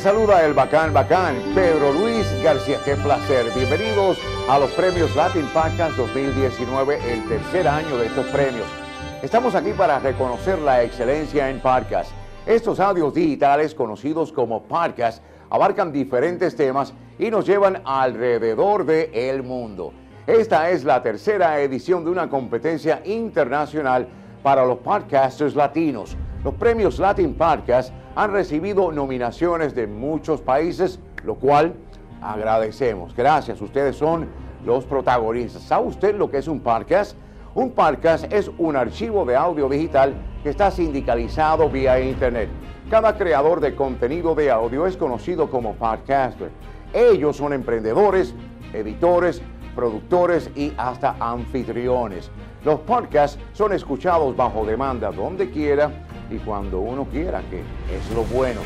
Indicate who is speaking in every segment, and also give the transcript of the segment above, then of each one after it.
Speaker 1: Saluda el bacán bacán, Pedro Luis García. Qué placer. Bienvenidos a los premios Latin Podcast 2019, el tercer año de estos premios. Estamos aquí para reconocer la excelencia en podcast. Estos audios digitales, conocidos como podcast, abarcan diferentes temas y nos llevan alrededor del el mundo. Esta es la tercera edición de una competencia internacional para los podcasters latinos. Los premios Latin Podcast han recibido nominaciones de muchos países, lo cual agradecemos. Gracias, ustedes son los protagonistas. ¿Sabe usted lo que es un podcast? Un podcast es un archivo de audio digital que está sindicalizado vía Internet. Cada creador de contenido de audio es conocido como podcaster. Ellos son emprendedores, editores, productores y hasta anfitriones. Los podcasts son escuchados bajo demanda donde quiera y cuando uno quiera, que es lo bueno.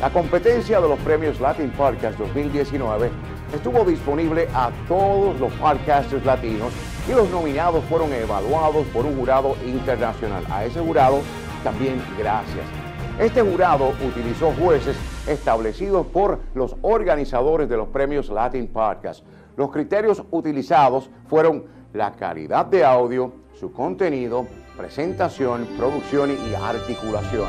Speaker 1: La competencia de los premios Latin Podcast 2019 estuvo disponible a todos los podcasters latinos y los nominados fueron evaluados por un jurado internacional. A ese jurado también gracias. Este jurado utilizó jueces establecidos por los organizadores de los premios Latin Podcast. Los criterios utilizados fueron la calidad de audio, su contenido, presentación, producción y articulación.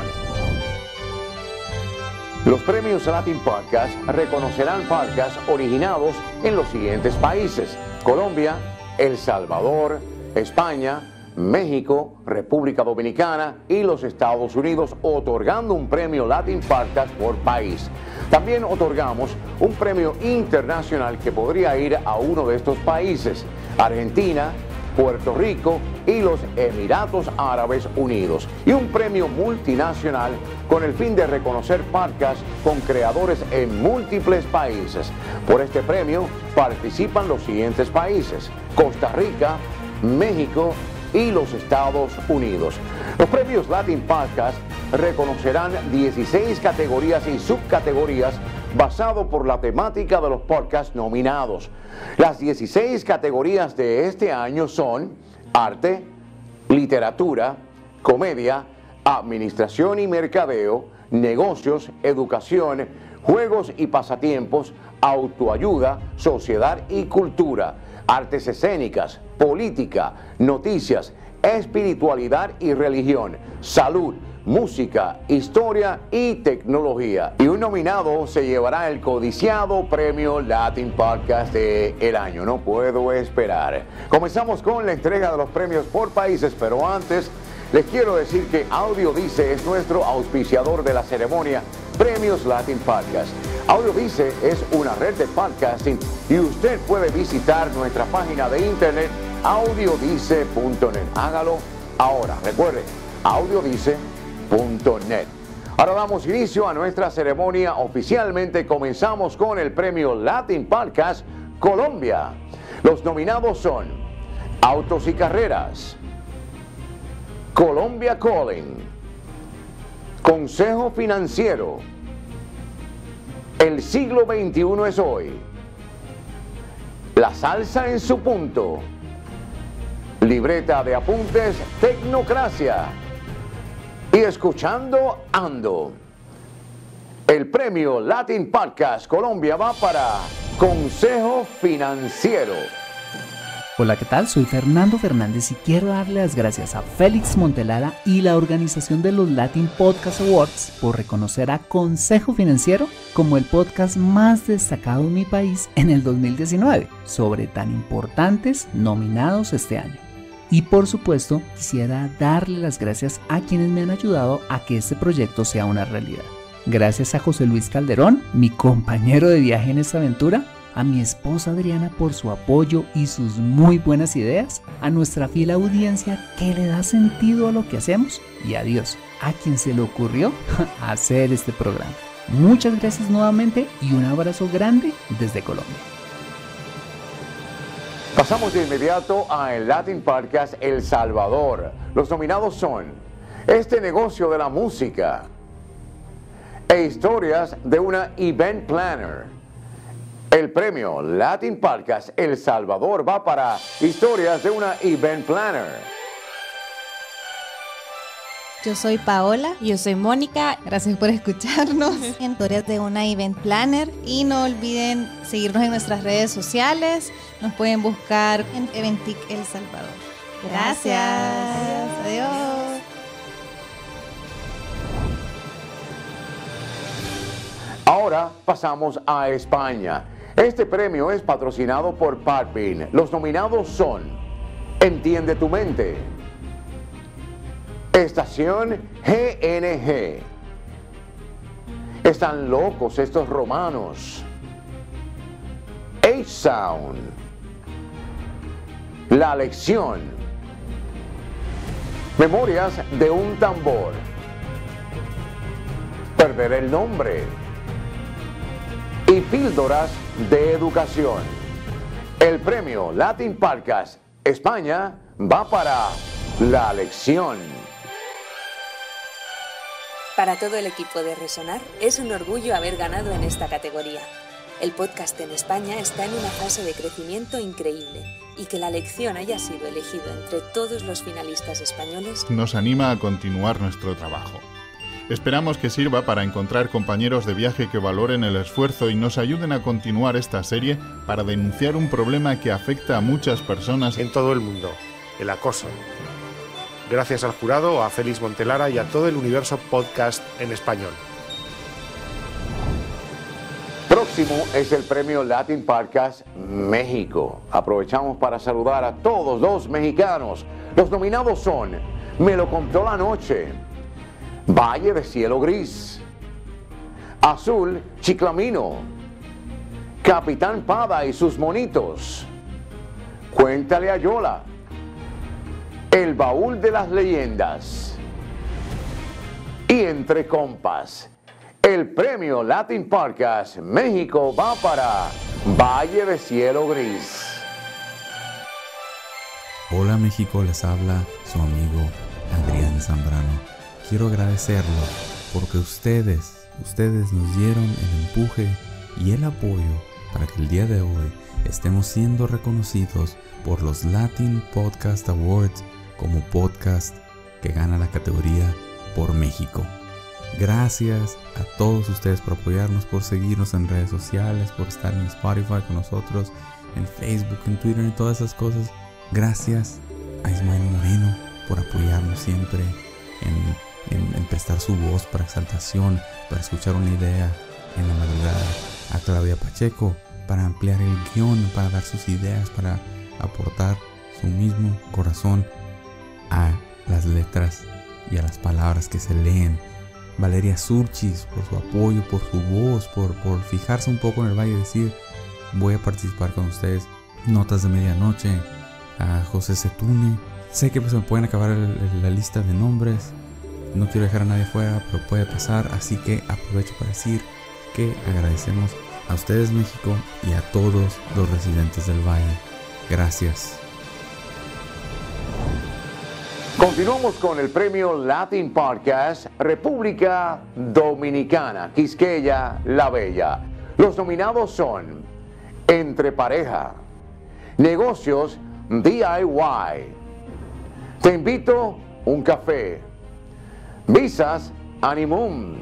Speaker 1: Los premios Latin Podcast reconocerán podcasts originados en los siguientes países: Colombia, El Salvador, España, México, República Dominicana y los Estados Unidos, otorgando un premio Latin Podcast por país. También otorgamos un premio internacional que podría ir a uno de estos países: Argentina, Puerto Rico y los Emiratos Árabes Unidos. Y un premio multinacional con el fin de reconocer podcasts con creadores en múltiples países. Por este premio participan los siguientes países. Costa Rica, México y los Estados Unidos. Los premios Latin Podcast reconocerán 16 categorías y subcategorías basado por la temática de los podcasts nominados. Las 16 categorías de este año son arte, literatura, comedia, administración y mercadeo, negocios, educación, juegos y pasatiempos, autoayuda, sociedad y cultura, artes escénicas, política, noticias, espiritualidad y religión, salud, música, historia y tecnología. Y un nominado se llevará el codiciado premio Latin Podcast del el año. No puedo esperar. Comenzamos con la entrega de los premios por países, pero antes les quiero decir que Audio Dice es nuestro auspiciador de la ceremonia Premios Latin Podcast. Audio Dice es una red de podcasting y usted puede visitar nuestra página de internet audiodice.net. Hágalo ahora. Recuerde, audiodice.net Ahora damos inicio a nuestra ceremonia. Oficialmente comenzamos con el premio Latin Podcast Colombia. Los nominados son Autos y Carreras, Colombia Calling, Consejo Financiero, El siglo XXI es hoy, La salsa en su punto, Libreta de apuntes Tecnocracia y escuchando Ando. El premio Latin Podcast Colombia va para Consejo Financiero.
Speaker 2: Hola, ¿qué tal? Soy Fernando Fernández y quiero darle las gracias a Félix Montelara y la organización de los Latin Podcast Awards por reconocer a Consejo Financiero como el podcast más destacado en mi país en el 2019 sobre tan importantes nominados este año. Y por supuesto, quisiera darle las gracias a quienes me han ayudado a que este proyecto sea una realidad. Gracias a José Luis Calderón, mi compañero de viaje en esta aventura, a mi esposa Adriana por su apoyo y sus muy buenas ideas, a nuestra fiel audiencia que le da sentido a lo que hacemos y a Dios, a quien se le ocurrió hacer este programa. Muchas gracias nuevamente y un abrazo grande desde Colombia.
Speaker 1: Pasamos de inmediato a el Latin Podcast El Salvador. Los nominados son Este negocio de la música e historias de una event planner. El premio Latin Podcast El Salvador va para historias de una event planner.
Speaker 3: Yo soy Paola.
Speaker 4: Yo soy Mónica.
Speaker 3: Gracias por escucharnos. Historias de una event planner. Y no olviden seguirnos en nuestras redes sociales. Nos pueden buscar en Eventic El Salvador. Gracias. Adiós.
Speaker 1: Ahora pasamos a España. Este premio es patrocinado por Parpin. Los nominados son Entiende tu mente, Estación GNG. Están locos estos romanos. H-Sound. La lección. Memorias de un tambor. Perder el nombre. Y píldoras de educación. El premio Latin Podcast España va para la lección.
Speaker 5: Para todo el equipo de Resonar es un orgullo haber ganado en esta categoría. El podcast en España está en una fase de crecimiento increíble y que la lección haya sido elegido entre todos los finalistas españoles
Speaker 6: nos anima a continuar nuestro trabajo. Esperamos que sirva para encontrar compañeros de viaje que valoren el esfuerzo y nos ayuden a continuar esta serie para denunciar un problema que afecta a muchas personas
Speaker 7: en todo el mundo, el acoso. Gracias al jurado, a Félix Montelara y a todo el universo podcast en español.
Speaker 1: Próximo es el premio Latin Podcast México. Aprovechamos para saludar a todos los mexicanos. Los nominados son Me lo contó la noche, Valle de Cielo Gris, Azul Chiclamino, Capitán Pada y sus monitos, Cuéntale a Yola, el baúl de las leyendas. Y entre compas, el premio Latin Podcast México va para Valle de Cielo Gris.
Speaker 8: Hola México, les habla su amigo Adrián Zambrano. Quiero agradecerlo porque ustedes, ustedes nos dieron el empuje y el apoyo para que el día de hoy estemos siendo reconocidos por los Latin Podcast Awards como podcast que gana la categoría por México. Gracias a todos ustedes por apoyarnos, por seguirnos en redes sociales, por estar en Spotify con nosotros, en Facebook, en Twitter, en todas esas cosas. Gracias a Ismael Moreno por apoyarnos siempre en, en prestar su voz para exaltación, para escuchar una idea en la madrugada. A Claudia Pacheco para ampliar el guion, para dar sus ideas, para aportar su mismo corazón a las letras y a las palabras que se leen. Valeria Surchis por su apoyo, por su voz, por, por fijarse un poco en el valle y decir, voy a participar con ustedes. Notas de medianoche, a José Setune. Sé que pues, me pueden acabar la lista de nombres. No quiero dejar a nadie fuera, pero puede pasar. Así que aprovecho para decir que agradecemos a ustedes México y a todos los residentes del valle. Gracias.
Speaker 1: Continuamos con el premio Latin Podcast República Dominicana, Quisqueya La Bella. Los nominados son Entre Pareja, Negocios DIY, Te invito un café, Visas Animum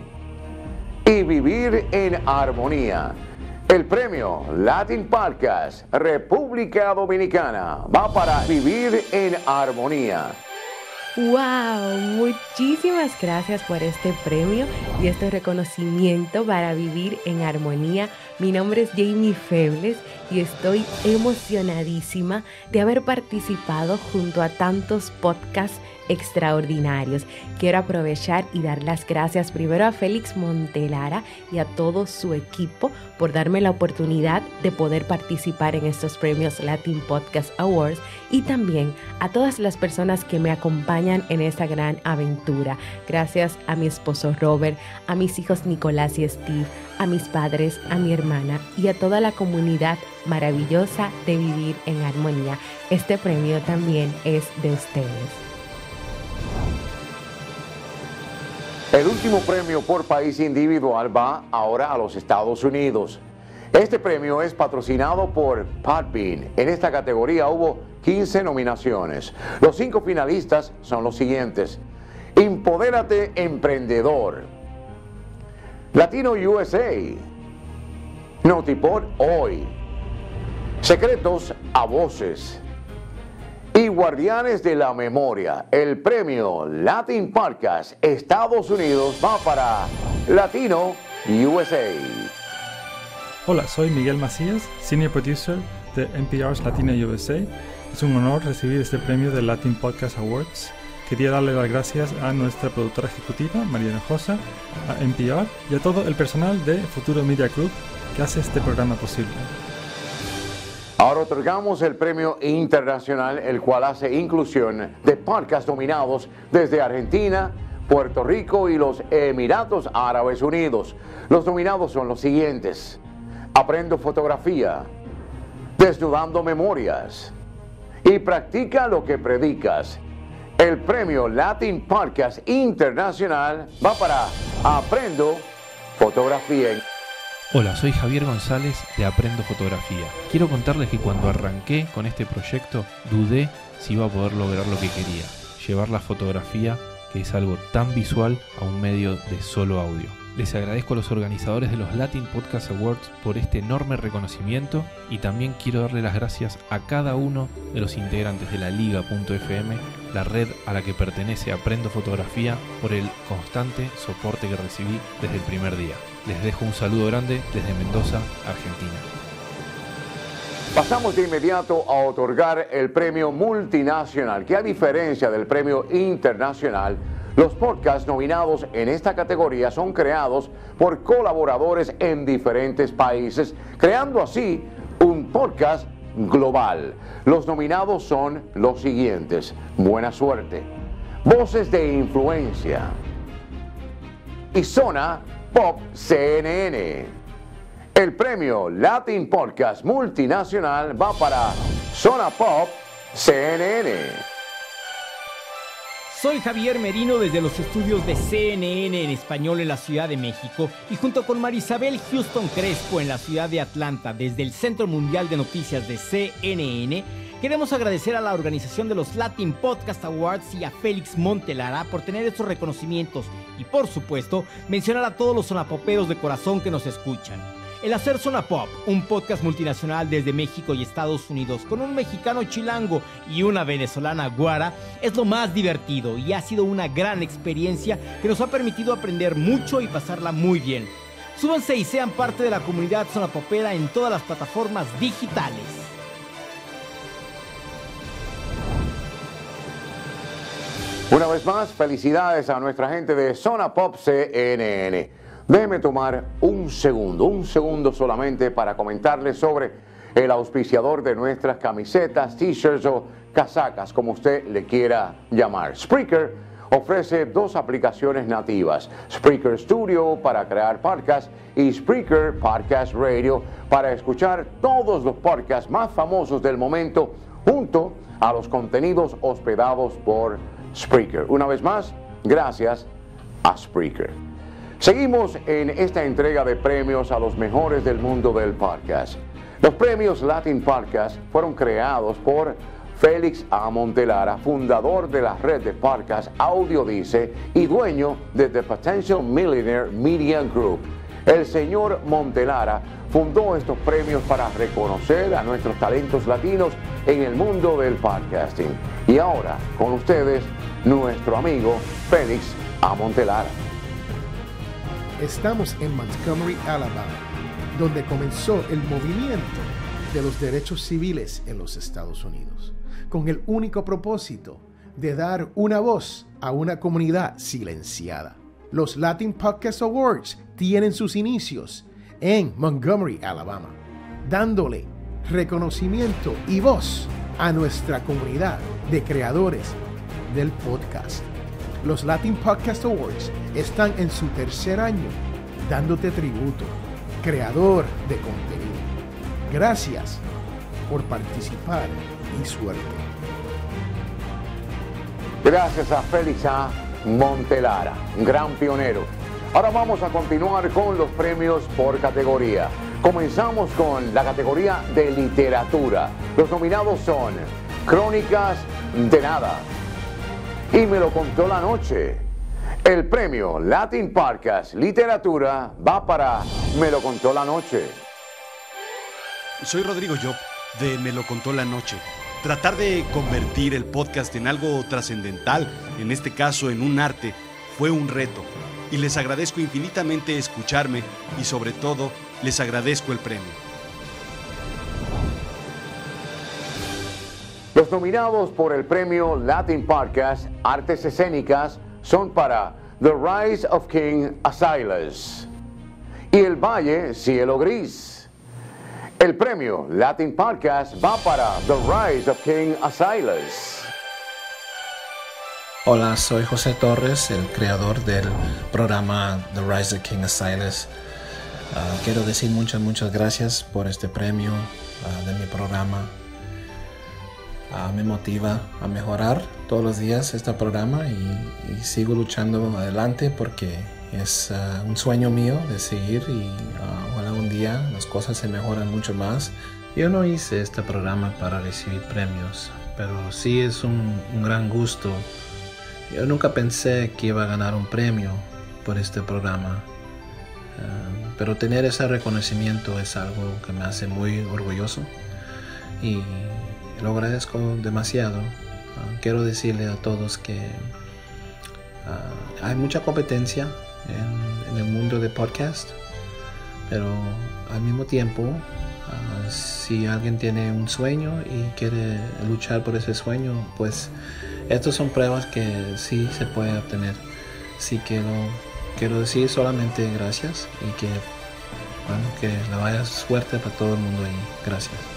Speaker 1: y Vivir en Armonía. El premio Latin Podcast República Dominicana va para Vivir en Armonía.
Speaker 4: ¡Wow! Muchísimas gracias por este premio y este reconocimiento para vivir en armonía. Mi nombre es Jamie Febles y estoy emocionadísima de haber participado junto a tantos podcasts extraordinarios. Quiero aprovechar y dar las gracias primero a Félix Montelara y a todo su equipo por darme la oportunidad de poder participar en estos premios Latin Podcast Awards y también a todas las personas que me acompañan en esta gran aventura. Gracias a mi esposo Robert, a mis hijos Nicolás y Steve, a mis padres, a mi hermana y a toda la comunidad maravillosa de vivir en armonía. Este premio también es de ustedes.
Speaker 1: El último premio por país individual va ahora a los Estados Unidos. Este premio es patrocinado por Podbean. En esta categoría hubo 15 nominaciones. Los cinco finalistas son los siguientes. Empodérate Emprendedor. Latino USA. Notipod Hoy. Secretos a voces. Y Guardianes de la Memoria. El premio Latin Podcast Estados Unidos va para Latino USA.
Speaker 9: Hola, soy Miguel Macías, Senior Producer de NPR's Latina USA. Es un honor recibir este premio del Latin Podcast Awards. Quería darle las gracias a nuestra productora ejecutiva, Mariana Josa, a NPR y a todo el personal de Futuro Media Group que hace este programa posible.
Speaker 1: Ahora otorgamos el premio internacional, el cual hace inclusión de podcasts dominados desde Argentina, Puerto Rico y los Emiratos Árabes Unidos. Los nominados son los siguientes. Aprendo fotografía, desnudando memorias y practica lo que predicas. El premio Latin Podcast Internacional va para Aprendo Fotografía.
Speaker 10: Hola, soy Javier González de Aprendo Fotografía. Quiero contarles que cuando arranqué con este proyecto dudé si iba a poder lograr lo que quería, llevar la fotografía, que es algo tan visual, a un medio de solo audio. Les agradezco a los organizadores de los Latin Podcast Awards por este enorme reconocimiento y también quiero darle las gracias a cada uno de los integrantes de la Liga.fm, la red a la que pertenece Aprendo Fotografía, por el constante soporte que recibí desde el primer día. Les dejo un saludo grande desde Mendoza, Argentina.
Speaker 1: Pasamos de inmediato a otorgar el premio multinacional, que a diferencia del premio internacional, los podcasts nominados en esta categoría son creados por colaboradores en diferentes países, creando así un podcast global. Los nominados son los siguientes. Buena suerte. Voces de influencia. Y Zona Pop CNN. El premio Latin Podcast Multinacional va para Zona Pop CNN.
Speaker 11: Soy Javier Merino desde los estudios de CNN en español en la Ciudad de México y junto con Marisabel Houston Crespo en la ciudad de Atlanta desde el Centro Mundial de Noticias de CNN, queremos agradecer a la organización de los Latin Podcast Awards y a Félix Montelara por tener estos reconocimientos y por supuesto mencionar a todos los sonapoperos de corazón que nos escuchan. El Hacer Zona Pop, un podcast multinacional desde México y Estados Unidos, con un mexicano chilango y una venezolana guara, es lo más divertido y ha sido una gran experiencia que nos ha permitido aprender mucho y pasarla muy bien. Súbanse y sean parte de la comunidad Zona Popera en todas las plataformas digitales.
Speaker 1: Una vez más, felicidades a nuestra gente de Zona Pop CNN. Déjeme tomar un segundo, un segundo solamente para comentarles sobre el auspiciador de nuestras camisetas, t-shirts o casacas, como usted le quiera llamar. Spreaker ofrece dos aplicaciones nativas, Spreaker Studio para crear podcasts y Spreaker Podcast Radio para escuchar todos los podcasts más famosos del momento junto a los contenidos hospedados por Spreaker. Una vez más, gracias a Spreaker. Seguimos en esta entrega de premios a los mejores del mundo del podcast. Los premios Latin Podcast fueron creados por Félix A. Montelara, fundador de la red de podcast Audio Dice y dueño de The Potential Millionaire Media Group. El señor Montelara fundó estos premios para reconocer a nuestros talentos latinos en el mundo del podcasting. Y ahora, con ustedes, nuestro amigo Félix A. Montelara.
Speaker 12: Estamos en Montgomery, Alabama, donde comenzó el movimiento de los derechos civiles en los Estados Unidos, con el único propósito de dar una voz a una comunidad silenciada. Los Latin Podcast Awards tienen sus inicios en Montgomery, Alabama, dándole reconocimiento y voz a nuestra comunidad de creadores del podcast. Los Latin Podcast Awards están en su tercer año dándote tributo, creador de contenido. Gracias por participar y suerte.
Speaker 1: Gracias a Félix A. Montelara, gran pionero. Ahora vamos a continuar con los premios por categoría. Comenzamos con la categoría de literatura. Los nominados son Crónicas de Nada, y me lo contó la noche. El premio Latin Podcast Literatura va para Me lo contó la noche.
Speaker 13: Soy Rodrigo Job de Me lo contó la noche. Tratar de convertir el podcast en algo trascendental, en este caso en un arte, fue un reto. Y les agradezco infinitamente escucharme y sobre todo les agradezco el premio.
Speaker 1: Los nominados por el premio Latin Podcast Artes Escénicas son para The Rise of King Asilas y El Valle Cielo Gris. El premio Latin Podcast va para The Rise of King Asilas.
Speaker 14: Hola, soy José Torres, el creador del programa The Rise of King Asilas. Ah, quiero decir muchas, muchas gracias por este premio ah, de mi programa. Ah, me motiva a mejorar todos los días este programa y, sigo luchando adelante porque es ah, un sueño mío de seguir y uh, ojalá un día las cosas se mejoran mucho más. Yo no hice este programa para recibir premios, pero sí es un, gran gusto. Yo nunca pensé que iba a ganar un premio por este programa, pero tener ese reconocimiento es algo que me hace muy orgulloso y lo agradezco demasiado. Quiero decirle a todos que ah, hay mucha competencia en, el mundo de podcast, pero al mismo tiempo, ah, si alguien tiene un sueño y quiere luchar por ese sueño, pues estas son pruebas que sí se puede obtener. Así que quiero decir solamente gracias y que, bueno, que la vaya suerte para todo el mundo y gracias.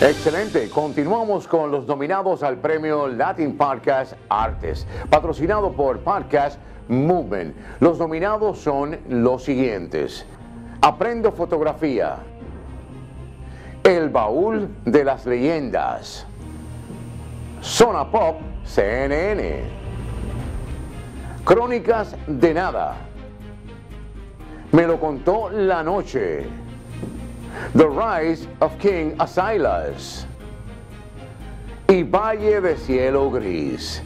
Speaker 1: Excelente, continuamos con los nominados al premio Latin Podcast Artes, patrocinado por Podcast Movement. Los nominados son los siguientes. Aprendo fotografía. El baúl de las leyendas. Zona Pop CNN. Crónicas de nada. Me lo contó la noche. The Rise of King Asilas y Valle de Cielo Gris.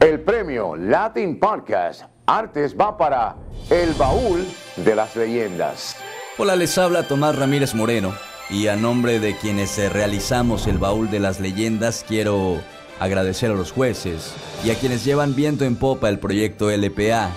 Speaker 1: El premio Latin Podcast Artes va para El Baúl de las Leyendas.
Speaker 15: Hola, les habla Tomás Ramírez Moreno y a nombre de quienes realizamos El Baúl de las Leyendas quiero agradecer a los jueces y a quienes llevan viento en popa el proyecto LPA.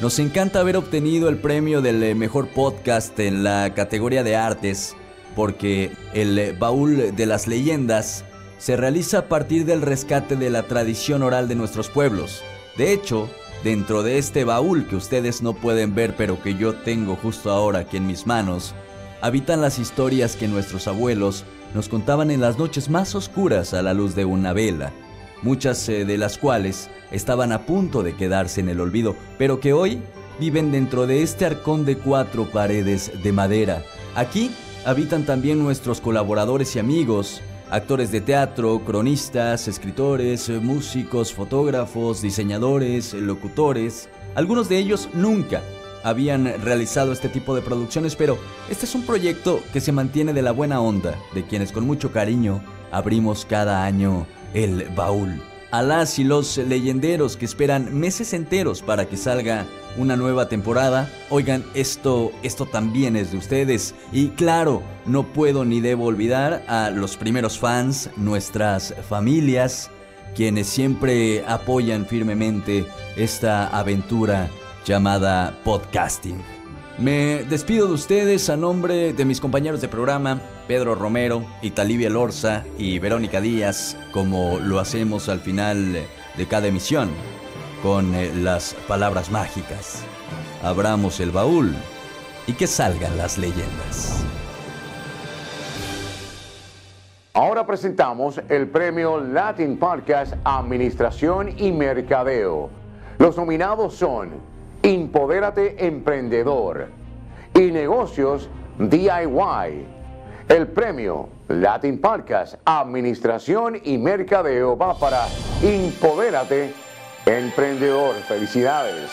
Speaker 15: Nos encanta haber obtenido el premio del mejor podcast en la categoría de artes porque el baúl de las leyendas se realiza a partir del rescate de la tradición oral de nuestros pueblos. De hecho, dentro de este baúl que ustedes no pueden ver pero que yo tengo justo ahora aquí en mis manos, habitan las historias que nuestros abuelos nos contaban en las noches más oscuras a la luz de una vela, muchas eh, de las cuales estaban a punto de quedarse en el olvido, pero que hoy viven dentro de este arcón de cuatro paredes de madera. Aquí habitan también nuestros colaboradores y amigos, actores de teatro, cronistas, escritores, músicos, fotógrafos, diseñadores, locutores. Algunos de ellos nunca habían realizado este tipo de producciones, pero este es un proyecto que se mantiene de la buena onda, de quienes con mucho cariño abrimos cada año el baúl a las y los leyenderos que esperan meses enteros para que salga una nueva temporada. Oigan, esto, esto también es de ustedes. Y claro, no puedo ni debo olvidar a los primeros fans, nuestras familias, quienes siempre apoyan firmemente esta aventura llamada podcasting. Me despido de ustedes a nombre de mis compañeros de programa, Pedro Romero, Italivia Lorza y Verónica Díaz, como lo hacemos al final de cada emisión, con eh, las palabras mágicas. Abramos el baúl y que salgan las leyendas.
Speaker 1: Ahora presentamos el premio Latin Podcast Administración y Mercadeo. Los nominados son Impodérate Emprendedor y Negocios DIY. El premio Latin Podcast, Administración y Mercadeo va para Impodérate Emprendedor. Felicidades.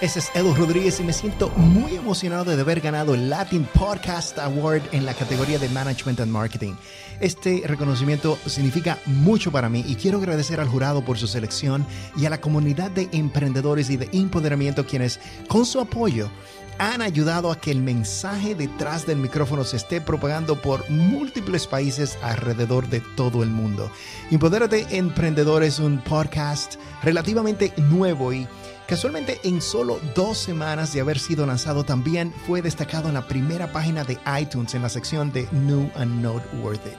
Speaker 16: Ese es Edo Rodríguez y me siento muy emocionado de haber ganado el Latin Podcast Award en la categoría de Management and Marketing. Este reconocimiento significa mucho para mí y quiero agradecer al jurado por su selección y a la comunidad de emprendedores y de empoderamiento quienes con su apoyo han ayudado a que el mensaje detrás del micrófono se esté propagando por múltiples países alrededor de todo el mundo. Empodérate Emprendedor es un podcast relativamente nuevo y Casualmente, en solo dos semanas de haber sido lanzado, también fue destacado en la primera página de iTunes en la sección de New and Noteworthy.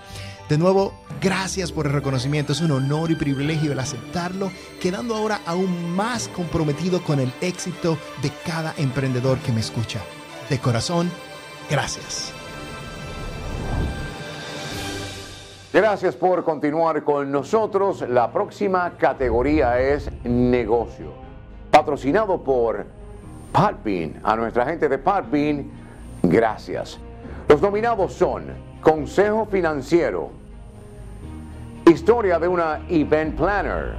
Speaker 16: De nuevo, gracias por el reconocimiento. Es un honor y privilegio el aceptarlo, quedando ahora aún más comprometido con el éxito de cada emprendedor que me escucha. De corazón, gracias.
Speaker 1: Gracias por continuar con nosotros. La próxima categoría es negocio patrocinado por Podbean. A nuestra gente de Podbean, gracias. Los nominados son Consejo Financiero, Historia de una Event Planner,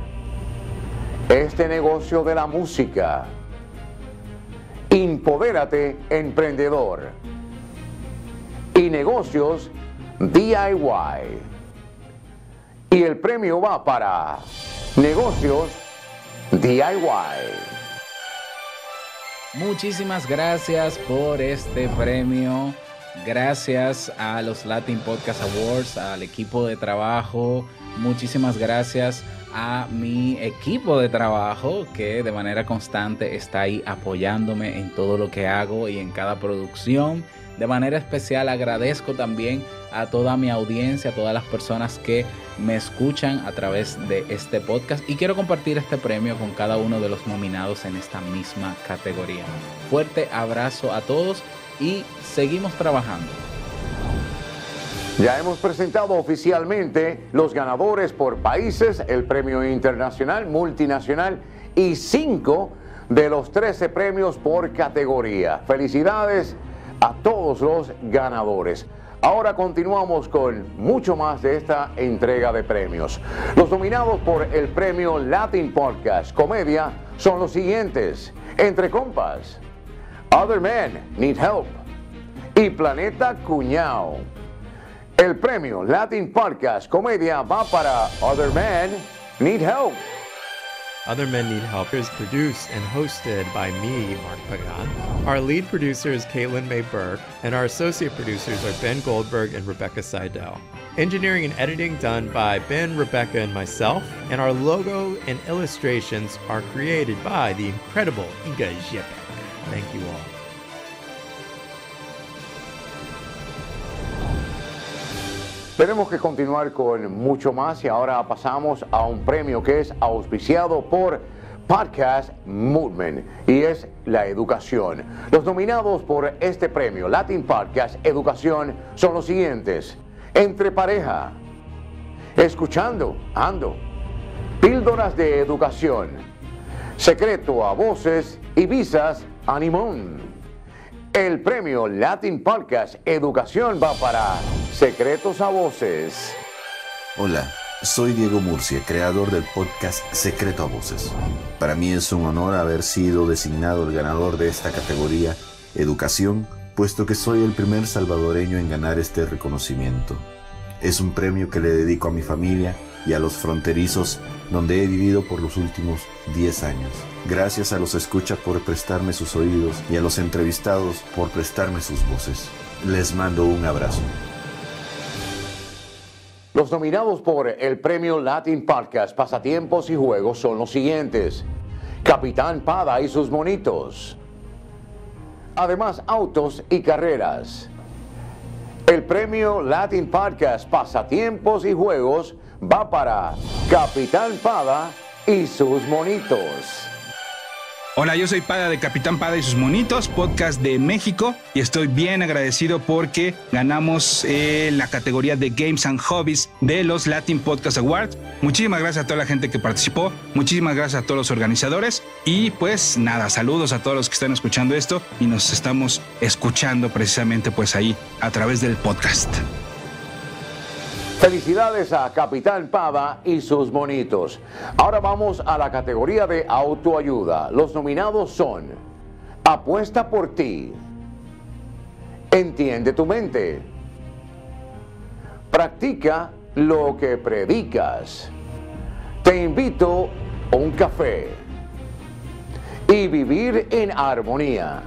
Speaker 1: Este negocio de la música, Impodérate Emprendedor y Negocios DIY. Y el premio va para Negocios DIY.
Speaker 17: Muchísimas gracias por este premio. Gracias a los Latin Podcast Awards, al equipo de trabajo. Muchísimas gracias a mi equipo de trabajo que de manera constante está ahí apoyándome en todo lo que hago y en cada producción. De manera especial agradezco también a toda mi audiencia, a todas las personas que me escuchan a través de este podcast y quiero compartir este premio con cada uno de los nominados en esta misma categoría. Fuerte abrazo a todos y seguimos trabajando.
Speaker 1: Ya hemos presentado oficialmente los ganadores por países, el premio internacional, multinacional y cinco de los 13 premios por categoría. Felicidades a todos los ganadores. Ahora continuamos con mucho más de esta entrega de premios. Los nominados por el premio Latin Podcast Comedia son los siguientes. Entre compas, Other Men Need Help y Planeta Cuñao. El premio Latin Podcast Comedia va para Other Men Need Help.
Speaker 18: Other Men Need Help is produced and hosted by me, Mark Pagan. Our lead producer is Caitlin May Burke, and our associate producers are Ben Goldberg and Rebecca Seidel. Engineering and editing done by Ben, Rebecca, and myself, and our logo and illustrations are created by the incredible Iga Jepek. Thank you all.
Speaker 1: Tenemos que continuar con mucho más y ahora pasamos a un premio que es auspiciado por Podcast Movement y es la educación. Los nominados por este premio, Latin Podcast Educación, son los siguientes. Entre pareja, escuchando, ando, píldoras de educación, secreto a voces y visas, animón. El premio Latin Podcast Educación va para Secretos a Voces.
Speaker 19: Hola, soy Diego Murcia, creador del podcast Secreto a Voces. Para mí es un honor haber sido designado el ganador de esta categoría, Educación, puesto que soy el primer salvadoreño en ganar este reconocimiento. Es un premio que le dedico a mi familia y a los fronterizos donde he vivido por los últimos 10 años. Gracias a los escuchas por prestarme sus oídos y a los entrevistados por prestarme sus voces. Les mando un abrazo.
Speaker 1: Los nominados por el premio Latin Podcast Pasatiempos y Juegos son los siguientes. Capitán Pada y sus monitos. Además, autos y carreras. El premio Latin Podcast Pasatiempos y Juegos va para Capitán Pada y sus monitos.
Speaker 20: Hola, yo soy Pada de Capitán Pada y sus monitos, podcast de México, y estoy bien agradecido porque ganamos eh, la categoría de Games and Hobbies de los Latin Podcast Awards. Muchísimas gracias a toda la gente que participó, muchísimas gracias a todos los organizadores, y pues nada, saludos a todos los que están escuchando esto y nos estamos escuchando precisamente pues ahí a través del podcast.
Speaker 1: Felicidades a Capitán Pada y sus monitos. Ahora vamos a la categoría de autoayuda. Los nominados son Apuesta por ti. Entiende tu mente. Practica lo que predicas. Te invito a un café. Y vivir en armonía.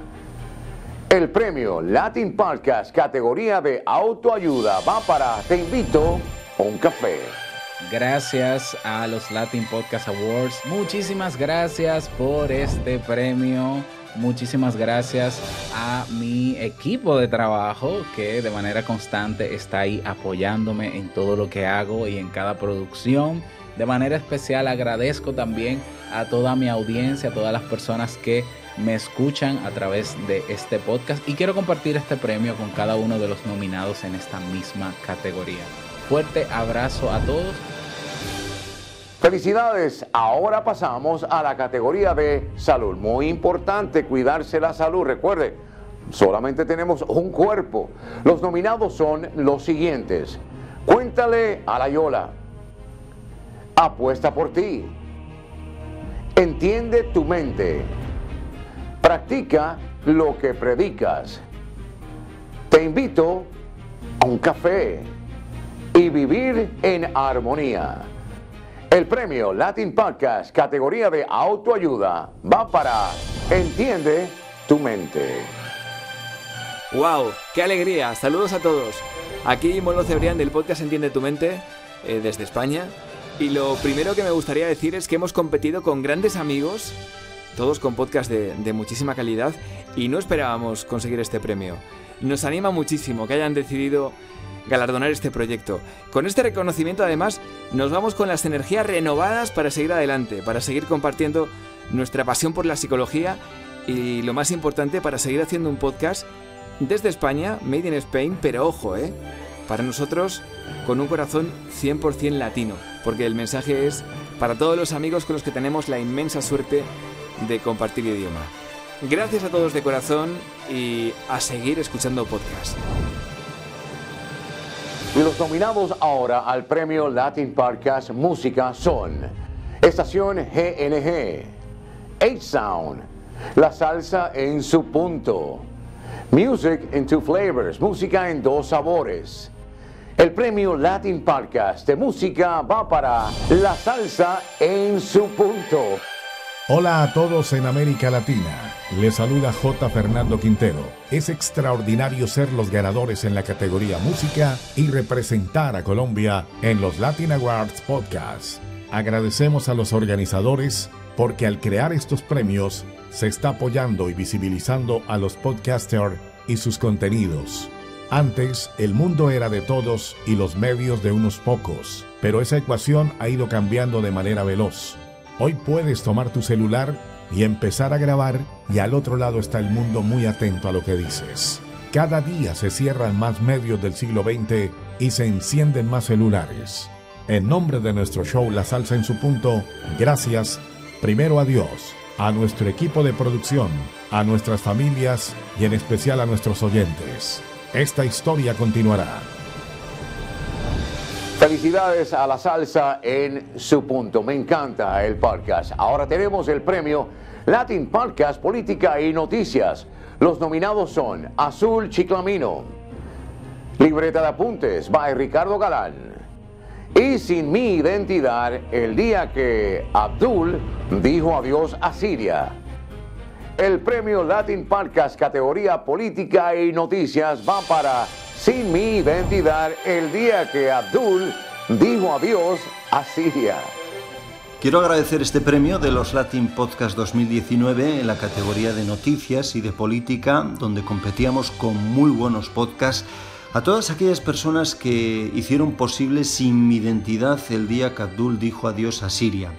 Speaker 1: El premio Latin Podcast categoría de autoayuda va para Te invito a un café.
Speaker 17: Gracias a los Latin Podcast Awards. Muchísimas gracias por este premio. Muchísimas gracias a mi equipo de trabajo que de manera constante está ahí apoyándome en todo lo que hago y en cada producción. De manera especial agradezco también a toda mi audiencia, a todas las personas que me escuchan a través de este podcast y quiero compartir este premio con cada uno de los nominados en esta misma categoría. Fuerte abrazo a todos.
Speaker 1: Felicidades, ahora pasamos a la categoría de salud. Muy importante cuidarse la salud. Recuerde, solamente tenemos un cuerpo. Los nominados son los siguientes. Cuéntale a la Yola. Apuesta por ti. Entiende tu mente. Practica lo que predicas. Te invito a un café y vivir en armonía. El premio Latin Podcast, categoría de autoayuda, va para Entiende tu mente.
Speaker 21: ¡Wow! ¡Qué alegría! Saludos a todos. Aquí Molo Cebrián del podcast Entiende tu mente, eh, desde España. Y lo primero que me gustaría decir es que hemos competido con grandes amigos, todos con podcast de, de muchísima calidad, y no esperábamos conseguir este premio. Nos anima muchísimo que hayan decidido galardonar este proyecto. Con este reconocimiento además nos vamos con las energías renovadas para seguir adelante, para seguir compartiendo nuestra pasión por la psicología y lo más importante para seguir haciendo un podcast desde España, Made in Spain, pero ojo, ¿eh? Para nosotros con un corazón 100% latino, porque el mensaje es para todos los amigos con los que tenemos la inmensa suerte de compartir idioma. Gracias a todos de corazón y a seguir escuchando podcast.
Speaker 1: Y los nominados ahora al premio Latin Podcast Música son Estación GNG, H-Sound, La Salsa en su punto, Music in Two Flavors, Música en dos sabores. El premio Latin Podcast de música va para La Salsa en su punto.
Speaker 22: Hola a todos en América Latina. Les saluda J. Fernando Quintero. Es extraordinario ser los ganadores en la categoría música y representar a Colombia en los Latin Awards Podcast. Agradecemos a los organizadores porque al crear estos premios se está apoyando y visibilizando a los podcasters y sus contenidos. Antes, el mundo era de todos y los medios de unos pocos, pero esa ecuación ha ido cambiando de manera veloz. Hoy puedes tomar tu celular y empezar a grabar y al otro lado está el mundo muy atento a lo que dices. Cada día se cierran más medios del siglo XX y se encienden más celulares. En nombre de nuestro show La Salsa en su punto, gracias primero a Dios, a nuestro equipo de producción, a nuestras familias y en especial a nuestros oyentes. Esta historia continuará.
Speaker 1: Felicidades a la salsa en su punto. Me encanta el podcast. Ahora tenemos el premio Latin Podcast Política y Noticias. Los nominados son Azul Chiclamino, Libreta de Apuntes by Ricardo Galán y Sin mi identidad, el día que Abdul dijo adiós a Siria. El premio Latin Podcast categoría Política y Noticias va para sin mi identidad el día que Abdul dijo adiós a Siria.
Speaker 23: Quiero agradecer este premio de los Latin Podcast 2019 en la categoría de noticias y de política, donde competíamos con muy buenos podcasts, a todas aquellas personas que hicieron posible sin mi identidad el día que Abdul dijo adiós a Siria.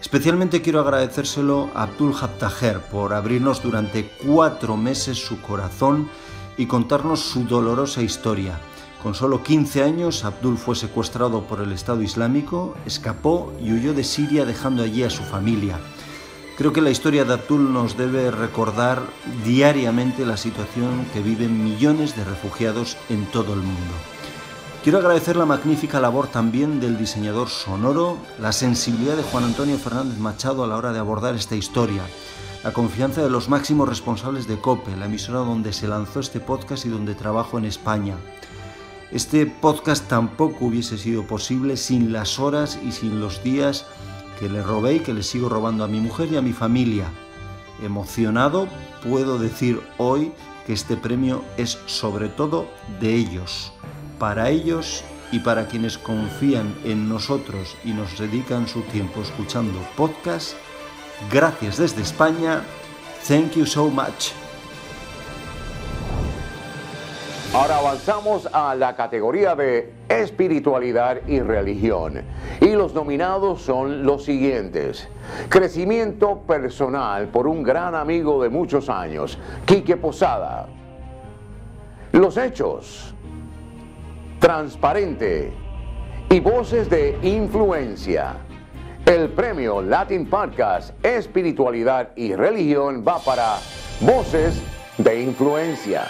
Speaker 23: Especialmente quiero agradecérselo a Abdul Haptajer por abrirnos durante cuatro meses su corazón y contarnos su dolorosa historia. Con solo 15 años, Abdul fue secuestrado por el Estado Islámico, escapó y huyó de Siria dejando allí a su familia. Creo que la historia de Abdul nos debe recordar diariamente la situación que viven millones de refugiados en todo el mundo. Quiero agradecer la magnífica labor también del diseñador sonoro, la sensibilidad de Juan Antonio Fernández Machado a la hora de abordar esta historia, la confianza de los máximos responsables de COPE, la emisora donde se lanzó este podcast y donde trabajo en España. Este podcast tampoco hubiese sido posible sin las horas y sin los días que le robé y que le sigo robando a mi mujer y a mi familia. Emocionado puedo decir hoy que este premio es sobre todo de ellos, para ellos y para quienes confían en nosotros y nos dedican su tiempo escuchando podcasts Gracias desde España. Thank you so much.
Speaker 1: Ahora avanzamos a la categoría de espiritualidad y religión. Y los nominados son los siguientes. Crecimiento personal por un gran amigo de muchos años, Quique Posada. Los hechos. Transparente. Y voces de influencia. El premio Latin Podcast Espiritualidad y Religión va para Voces de Influencia.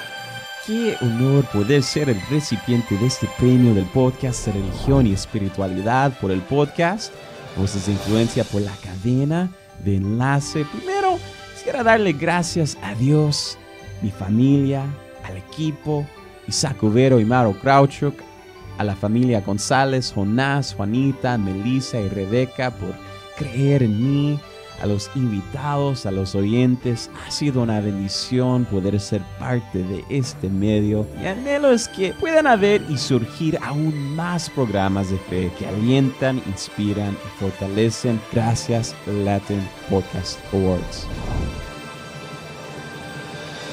Speaker 24: Qué honor poder ser el recipiente de este premio del podcast de Religión y Espiritualidad por el podcast Voces de Influencia por la cadena de enlace. Primero, quisiera darle gracias a Dios, mi familia, al equipo, Isaac Overo y Maro Krauchuk, a la familia González, Jonás, Juanita, Melissa y Rebeca por creer en mí, a los invitados, a los oyentes. Ha sido una bendición poder ser parte de este medio y anhelo es que puedan haber y surgir aún más programas de fe que alientan, inspiran y fortalecen. Gracias Latin Podcast Awards.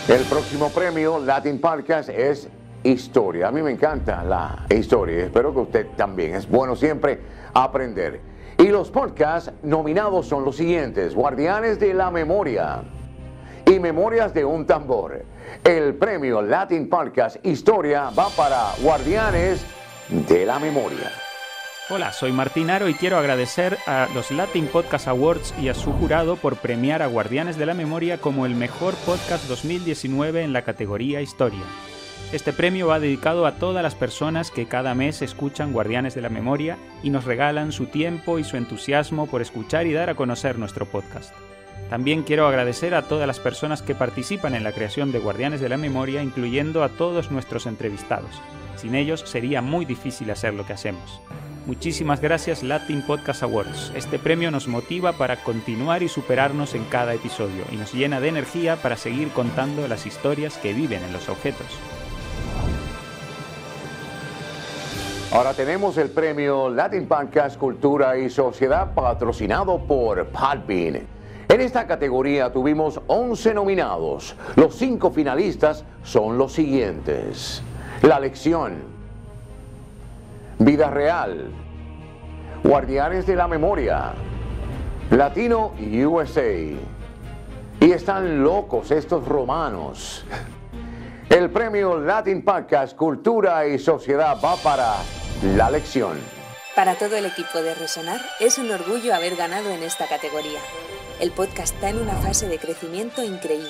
Speaker 1: El próximo premio Latin Podcast es historia. A mí me encanta la historia. Espero que usted también. Es bueno siempre aprender. Y los podcasts nominados son los siguientes. Guardianes de la Memoria y Memorias de un Tambor. El premio Latin Podcast Historia va para Guardianes de la Memoria.
Speaker 25: Hola, soy Martín Aro y quiero agradecer a los Latin Podcast Awards y a su jurado por premiar a Guardianes de la Memoria como el mejor podcast 2019 en la categoría Historia. Este premio va dedicado a todas las personas que cada mes escuchan Guardianes de la Memoria y nos regalan su tiempo y su entusiasmo por escuchar y dar a conocer nuestro podcast. También quiero agradecer a todas las personas que participan en la creación de Guardianes de la Memoria, incluyendo a todos nuestros entrevistados. Sin ellos sería muy difícil hacer lo que hacemos. Muchísimas gracias Latin Podcast Awards. Este premio nos motiva para continuar y superarnos en cada episodio y nos llena de energía para seguir contando las historias que viven en los objetos.
Speaker 1: Ahora tenemos el premio Latin Podcast Cultura y Sociedad patrocinado por Podbean. En esta categoría tuvimos 11 nominados. Los cinco finalistas son los siguientes. La lección. Vida real. Guardianes de la memoria. Latino USA. Y están locos estos romanos. El premio Latin Podcast Cultura y Sociedad va para La Lección.
Speaker 26: Para todo el equipo de Resonar es un orgullo haber ganado en esta categoría. El podcast está en una fase de crecimiento increíble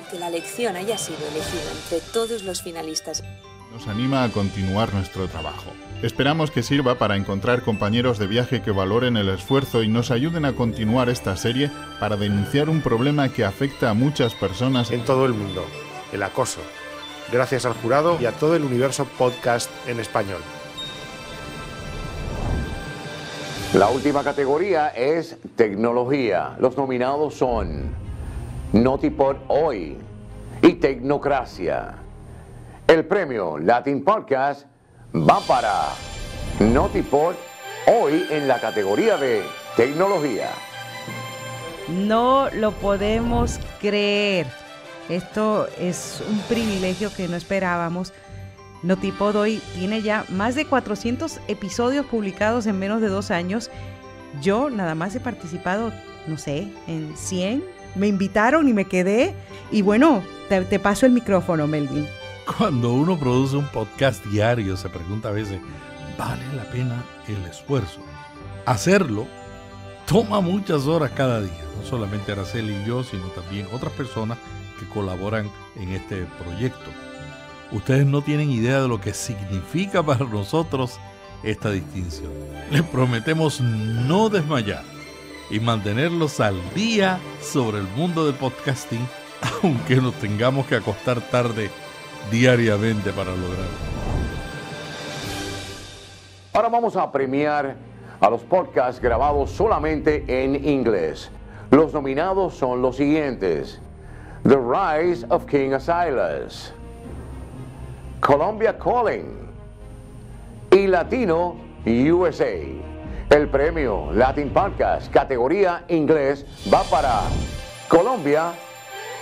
Speaker 26: y que la lección haya sido elegida entre todos los finalistas
Speaker 6: nos anima a continuar nuestro trabajo. Esperamos que sirva para encontrar compañeros de viaje que valoren el esfuerzo y nos ayuden a continuar esta serie para denunciar un problema que afecta a muchas personas
Speaker 7: en todo el mundo, el acoso. Gracias al jurado y a todo el universo podcast en español.
Speaker 1: La última categoría es tecnología. Los nominados son Notipod Hoy y Tecnocracia. El premio Latin Podcast va para Notipod Hoy en la categoría de tecnología.
Speaker 27: No lo podemos creer. Esto es un privilegio que no esperábamos. Notipod hoy tiene ya más de 400 episodios publicados en menos de dos años. Yo nada más he participado, no sé, en 100. Me invitaron y me quedé. Y bueno, te, te paso el micrófono, Melvin.
Speaker 28: Cuando uno produce un podcast diario, se pregunta a veces, ¿vale la pena el esfuerzo? Hacerlo toma muchas horas cada día. No solamente Araceli y yo, sino también otras personas colaboran en este proyecto. Ustedes no tienen idea de lo que significa para nosotros esta distinción. Les prometemos no desmayar y mantenerlos al día sobre el mundo del podcasting, aunque nos tengamos que acostar tarde diariamente para lograrlo.
Speaker 1: Ahora vamos a premiar a los podcasts grabados solamente en inglés. Los nominados son los siguientes. The Rise of King Asilas, Columbia Calling y Latino USA. El premio Latin Podcast categoría inglés va para Colombia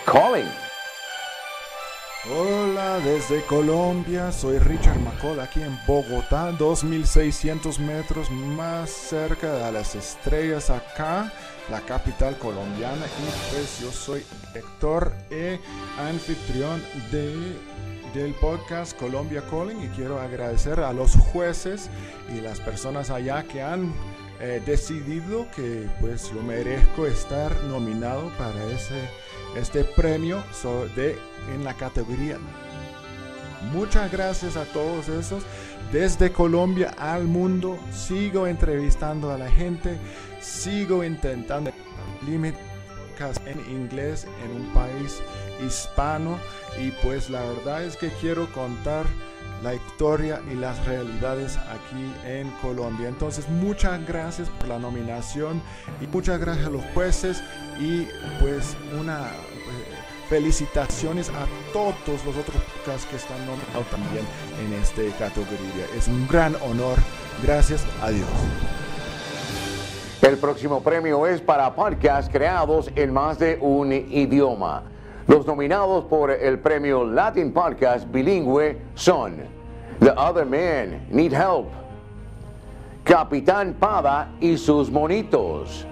Speaker 1: Calling.
Speaker 29: Hola desde Colombia, soy Richard McCall aquí en Bogotá, 2600 metros más cerca de las estrellas acá, la capital colombiana. Y pues yo soy Héctor e anfitrión de, del podcast Colombia Calling. Y quiero agradecer a los jueces y las personas allá que han eh, decidido que pues yo merezco estar nominado para ese este premio de, en la categoría. Muchas gracias a todos esos. Desde Colombia al mundo, sigo entrevistando a la gente, sigo intentando límites en inglés en un país hispano y pues la verdad es que quiero contar la historia y las realidades aquí en Colombia. Entonces, muchas gracias por la nominación y muchas gracias a los jueces y pues una felicitaciones a todos los otros podcasts que están nominados también en esta categoría. Es un gran honor. Gracias a Dios.
Speaker 1: El próximo premio es para podcasts creados en más de un idioma. Los nominados por el premio Latin Podcast Bilingüe son The Other Man Need Help, Capitán Pada y sus monitos,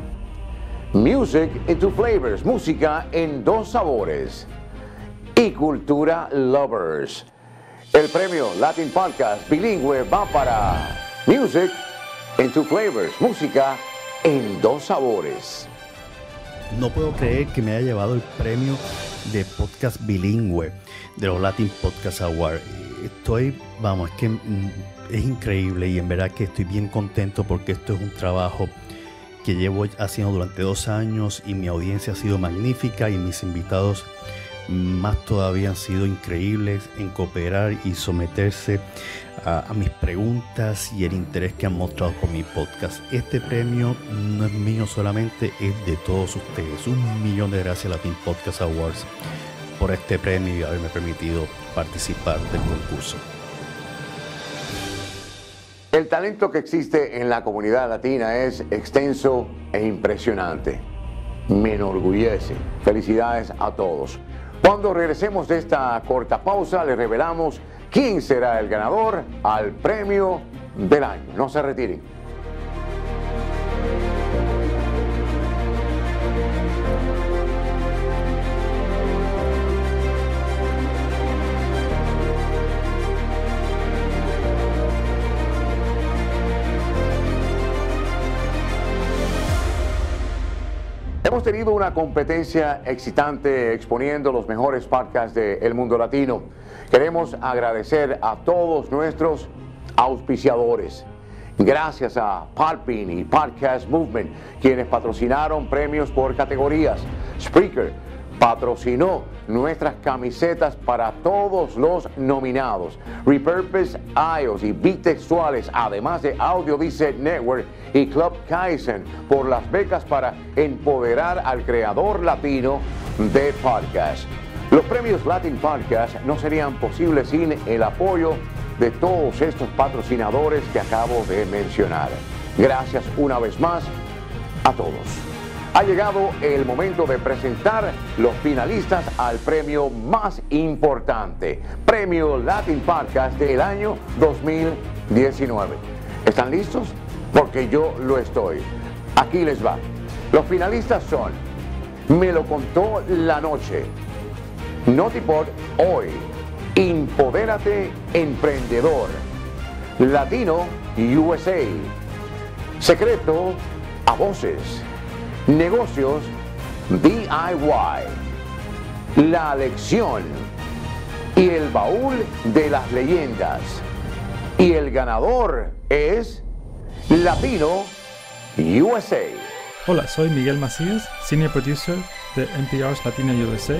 Speaker 1: Music into Flavors, música en dos sabores, y Cultura Lovers. El premio Latin Podcast Bilingüe va para Music into Flavors, música en dos sabores.
Speaker 30: No puedo creer que me haya llevado el premio de podcast bilingüe de los Latin Podcast Awards. Estoy, vamos, es que mm, es increíble y en verdad que estoy bien contento porque esto es un trabajo que llevo haciendo durante dos años y mi audiencia ha sido magnífica y mis invitados más todavía han sido increíbles en cooperar y someterse a, mis preguntas y el interés que han mostrado por mi podcast. Este premio no es mío solamente, es de todos ustedes. Un millón de gracias a Latin Podcast Awards por este premio y haberme permitido participar del concurso.
Speaker 1: El talento que existe en la comunidad latina es extenso e impresionante. Me enorgullece. Felicidades a todos. Cuando regresemos de esta corta pausa, le revelamos quién será el ganador al premio del año. No se retiren. Hemos tenido una competencia excitante exponiendo los mejores podcasts del mundo latino. Queremos agradecer a todos nuestros auspiciadores. Gracias a Podbean y Podcast Movement, quienes patrocinaron premios por categorías. Spreaker patrocinó nuestras camisetas para todos los nominados. Repurpose iOS y Bitextuales, además de Audio Network y Club Kaizen, por las becas para empoderar al creador latino de podcast. Los premios Latin Podcast no serían posibles sin el apoyo de todos estos patrocinadores que acabo de mencionar. Gracias una vez más a todos. Ha llegado el momento de presentar los finalistas al premio más importante, Premio Latin Podcast del año 2019. ¿Están listos? Porque yo lo estoy. Aquí les va. Los finalistas son Me lo contó la noche, Notipod hoy, Impodérate Emprendedor, Latino USA, Secreto a Voces. Negocios DIY, La Lección y el Baúl de las Leyendas. Y el ganador es Latino USA.
Speaker 31: Hola, soy Miguel Macías, Senior Producer de NPR's Latina USA.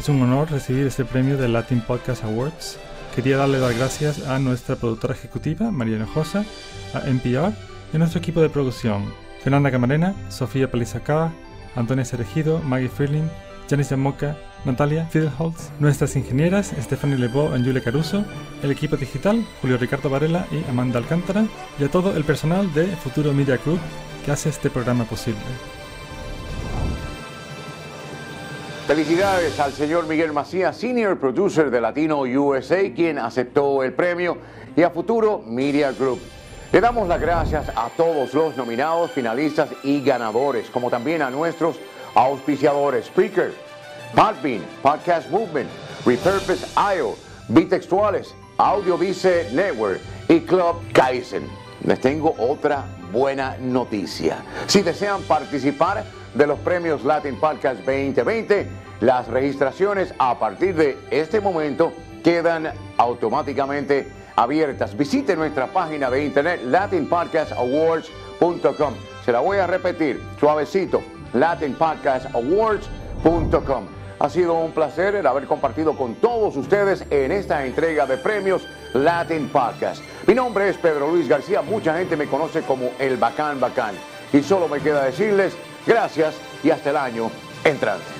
Speaker 31: Es un honor recibir este premio del Latin Podcast Awards. Quería darle las gracias a nuestra productora ejecutiva, María Hinojosa, a NPR y a nuestro equipo de producción, Fernanda Camarena, Sofía Palizacada, Antonia Cerejido, Maggie Freeling, Janice Moca, Natalia Fidelholz, nuestras ingenieras Stephanie Lebeau y Julia Caruso, el equipo digital Julio Ricardo Varela y Amanda Alcántara y a todo el personal de Futuro Media Group que hace este programa posible.
Speaker 1: Felicidades al señor Miguel Macías, Senior Producer de Latino USA, quien aceptó el premio, y a Futuro Media Group. Le damos las gracias a todos los nominados, finalistas y ganadores, como también a nuestros auspiciadores, Speaker, Podbean, Podcast Movement, Repurpose IO, Bitextuales, Audiovise Network y Club Kaizen. Les tengo otra buena noticia. Si desean participar de los premios Latin Podcast 2020, las registraciones a partir de este momento quedan automáticamente abiertas. Visite nuestra página de internet latinpodcastawards.com. Se la voy a repetir suavecito, latinpodcastawards.com. Ha sido un placer el haber compartido con todos ustedes en esta entrega de premios Latin Podcast. Mi nombre es Pedro Luis García, mucha gente me conoce como el Bacán Bacán. Y solo me queda decirles gracias y hasta el año entrante.